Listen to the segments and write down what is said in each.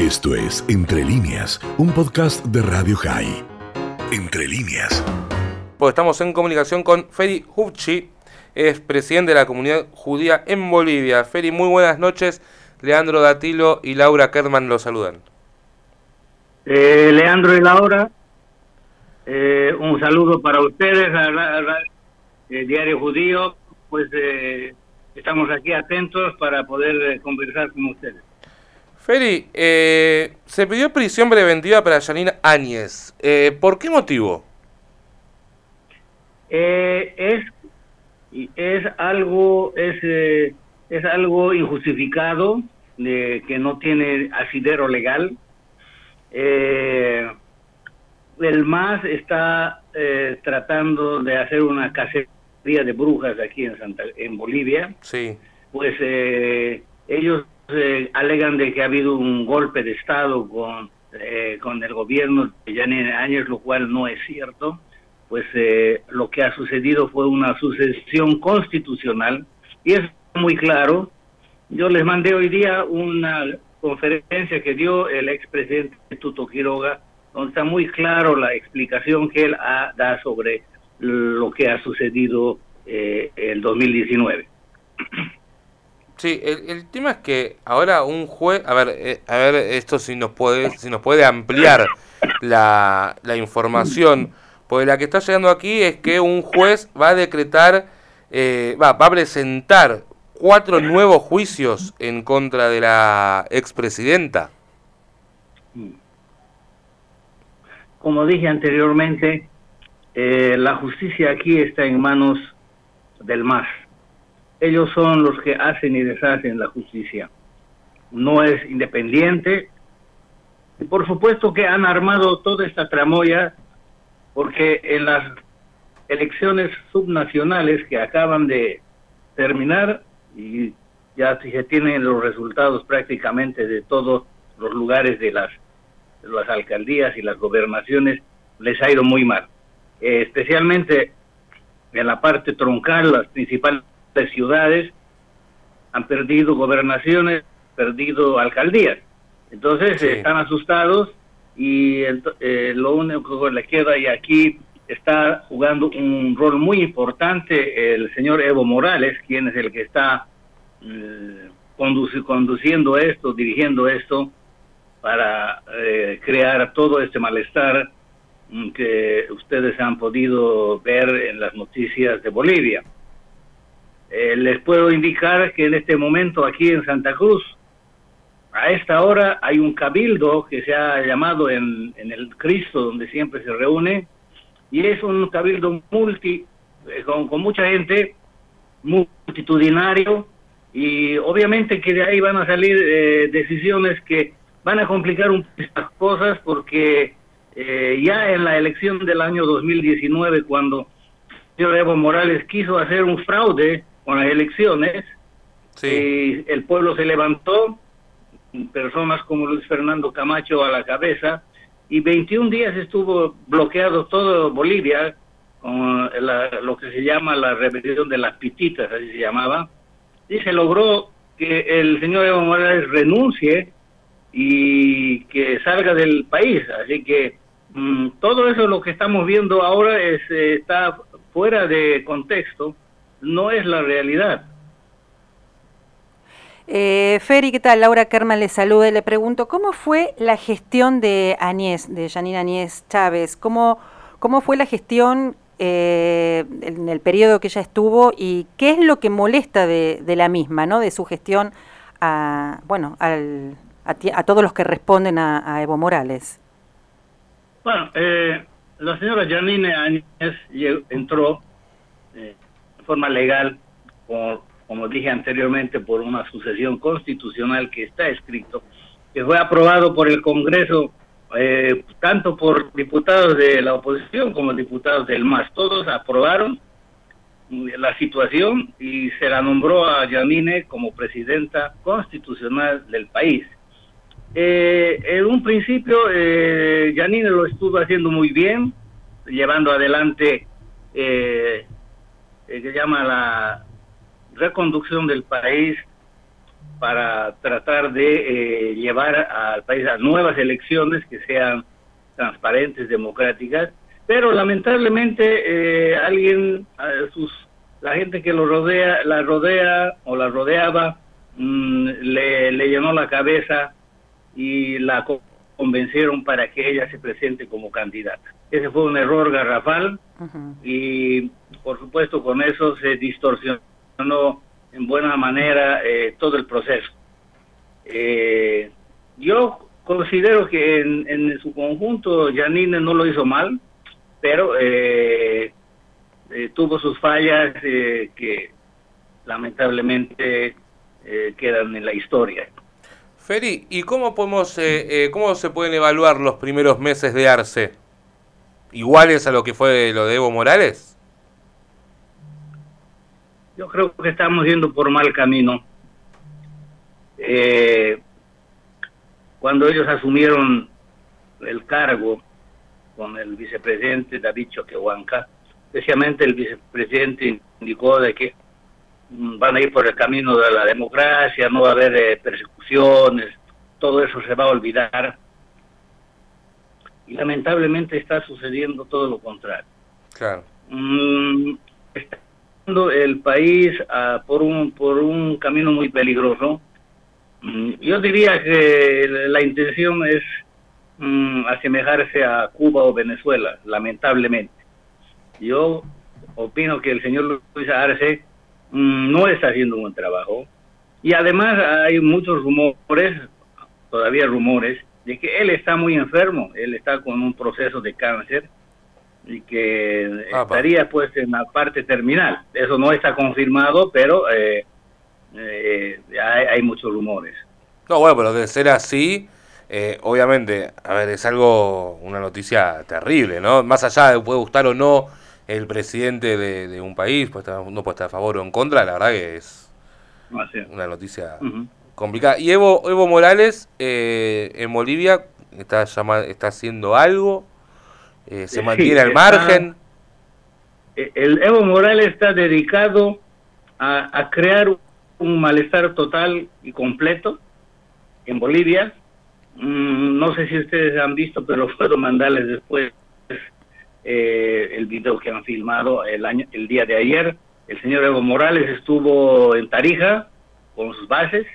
Esto es Entre líneas, un podcast de Radio High. Entre líneas. Pues estamos en comunicación con Feri Hupchi, es presidente de la comunidad judía en Bolivia. Feri, muy buenas noches. Leandro Datilo y Laura Kerman los saludan. Eh, Leandro y Laura, eh, un saludo para ustedes, a, Diario Judío, pues eh, estamos aquí atentos para poder conversar con ustedes. Feri, se pidió prisión preventiva para Janine Áñez. ¿Por qué motivo? es es algo es es algo injustificado de que no tiene asidero legal eh, el MAS está eh, tratando de hacer una cacería de brujas aquí en Santa, en Bolivia. Sí. Pues eh, ellos eh, alegan de que ha habido un golpe de Estado con, con el gobierno de Janine Áñez, lo cual no es cierto. Pues lo que ha sucedido fue una sucesión constitucional y es muy claro. Yo les mandé hoy día una conferencia que dio el expresidente Tuto Quiroga, donde está muy claro la explicación que él da sobre lo que ha sucedido eh, en 2019. Sí, el, tema es que ahora un juez, a ver, eh, a ver esto si nos puede, si nos puede ampliar la, la información, porque la que está llegando aquí es que un juez va a decretar, eh, va, va a presentar cuatro nuevos juicios en contra de la expresidenta. Como dije anteriormente, eh, la justicia aquí está en manos del MAS. Ellos son los que hacen y deshacen la justicia. No es independiente. Y por supuesto que han armado toda esta tramoya porque en las elecciones subnacionales que acaban de terminar, y ya se tienen los resultados prácticamente de todos los lugares de las, las alcaldías y las gobernaciones, les ha ido muy mal. Eh, especialmente en la parte troncal, las principales ciudades han perdido gobernaciones, perdido alcaldías. Entonces están asustados y eh, lo único que le queda y aquí está jugando un rol muy importante el señor Evo Morales, quien es el que está eh, conduciendo esto, dirigiendo esto, para eh, crear todo este malestar mm, que ustedes han podido ver en las noticias de Bolivia. Eh, les puedo indicar que en este momento aquí en Santa Cruz, a esta hora hay un cabildo que se ha llamado en, el Cristo, donde siempre se reúne, y es un cabildo multi, eh, con, mucha gente, multitudinario, y obviamente que de ahí van a salir eh, decisiones que van a complicar un estas cosas porque eh, ya en la elección del año 2019 cuando el señor Evo Morales quiso hacer un fraude con las elecciones y el pueblo se levantó personas como Luis Fernando Camacho a la cabeza y 21 días estuvo bloqueado todo Bolivia con lo que se llama la rebelión de las pititas, así se llamaba, y se logró que el señor Evo Morales renuncie y que salga del país. Así que mm, todo eso lo que estamos viendo ahora es, eh, está fuera de contexto, no es la realidad. Eh, Feri, ¿qué tal? Laura Kerman le saluda le pregunto, ¿cómo fue la gestión de Añez, de Janine Añez Chávez? ¿Cómo, ¿Cómo fue la gestión eh, en el periodo que ella estuvo y qué es lo que molesta de, la misma, ¿no? De su gestión a, bueno, al, a, todos los que responden a, Evo Morales. Bueno, eh, la señora Janine Añez entró de forma legal por como dije anteriormente, por una sucesión constitucional que está escrito, que fue aprobado por el Congreso, eh, tanto por diputados de la oposición como diputados del MAS. Todos aprobaron la situación y se la nombró a Yamine como presidenta constitucional del país. Eh, en un principio, eh, Yanine lo estuvo haciendo muy bien, llevando adelante, eh, que llama la reconducción del país para tratar de llevar al país a nuevas elecciones que sean transparentes, democráticas, pero lamentablemente alguien, sus, la gente que lo rodea, la rodea o la rodeaba, mm, le, le llenó la cabeza y la convencieron para que ella se presente como candidata. Ese fue un error garrafal y por supuesto con eso se distorsionó en buena manera eh, todo el proceso. Eh, yo considero que en, su conjunto Janine no lo hizo mal, pero eh, tuvo sus fallas que lamentablemente quedan en la historia. Feri, ¿y cómo podemos, eh, eh, cómo se pueden evaluar los primeros meses de Arce? ¿Iguales a lo que fue lo de Evo Morales? Yo creo que estamos yendo por mal camino. Eh, cuando ellos asumieron el cargo con el vicepresidente David Choquehuanca, especialmente el vicepresidente indicó de que van a ir por el camino de la democracia, no va a haber eh, persecuciones, todo eso se va a olvidar. Y lamentablemente está sucediendo todo lo contrario. Claro. Mm, está el país ah, por, un, por un camino muy peligroso. Mm, yo diría que la intención es mm, asemejarse a Cuba o Venezuela, lamentablemente. Yo opino que el señor Luis Arce Mm, no está haciendo un buen trabajo. Y además hay muchos rumores, todavía rumores, de que él está muy enfermo, él está con un proceso de cáncer y que estaría pues en la parte terminal. Eso no está confirmado, pero eh, eh, hay, muchos rumores. No, bueno, pero de ser así, eh, obviamente, a ver, es algo, una noticia terrible, ¿no? Más allá de puede gustar o no el presidente de, un país, pues no puede estar a favor o en contra, la verdad que es una noticia complicada. Y Evo, Evo Morales eh, en Bolivia está, está haciendo algo, eh, se mantiene al margen. Eh, el Evo Morales está dedicado a, a crear un malestar total y completo en Bolivia. Mm, no sé si ustedes han visto, pero puedo mandarles después eh, el video que han filmado el, año, el día de ayer. El señor Evo Morales estuvo en Tarija con sus bases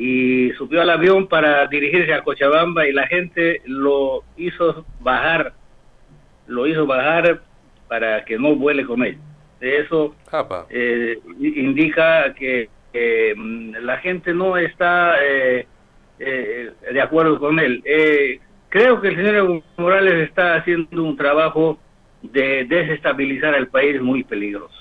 y subió al avión para dirigirse a Cochabamba y la gente lo hizo bajar, lo hizo bajar para que no vuele con él. Eso eh, indica que la gente no está eh, eh, de acuerdo con él. Creo que el señor Evo Morales está haciendo un trabajo de desestabilizar al país muy peligroso.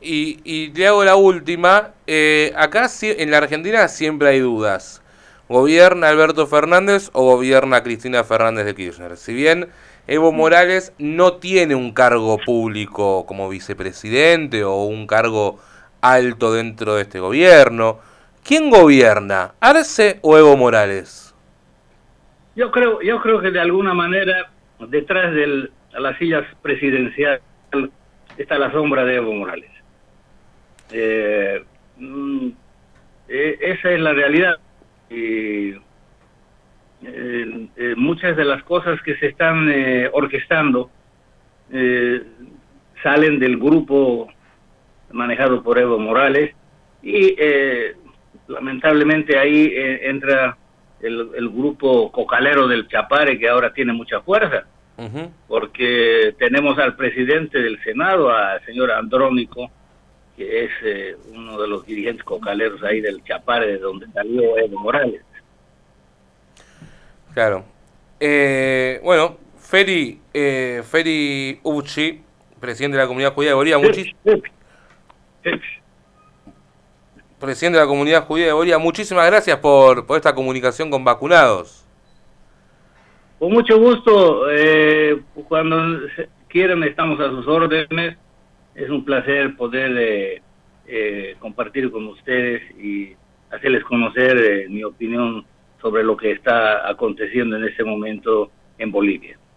Y, y le hago la última. Eh, acá en la Argentina siempre hay dudas. ¿Gobierna Alberto Fernández o gobierna Cristina Fernández de Kirchner? Si bien Evo Morales no tiene un cargo público como vicepresidente o un cargo alto dentro de este gobierno, ¿quién gobierna? ¿Arce o Evo Morales? Yo creo, yo creo que de alguna manera detrás de las sillas presidenciales está la sombra de Evo Morales. Eh, mm, eh, esa es la realidad. Y, eh, muchas de las cosas que se están orquestando salen del grupo manejado por Evo Morales y lamentablemente ahí entra el, grupo cocalero del Chapare que ahora tiene mucha fuerza, porque tenemos al presidente del Senado, al señor Andrónico, que es eh, uno de los dirigentes cocaleros ahí del Chapare, de donde salió Evo Morales. Claro. Eh, bueno, Feri, eh, Feri Uchi, presidente de la Comunidad Judía de Bolivia, presidente de la comunidad judía de Bolivia, muchísimas gracias por, por esta comunicación con vacunados. Con mucho gusto, eh, cuando quieran estamos a sus órdenes. Es un placer poder eh, eh, compartir con ustedes y hacerles conocer mi opinión sobre lo que está aconteciendo en este momento en Bolivia.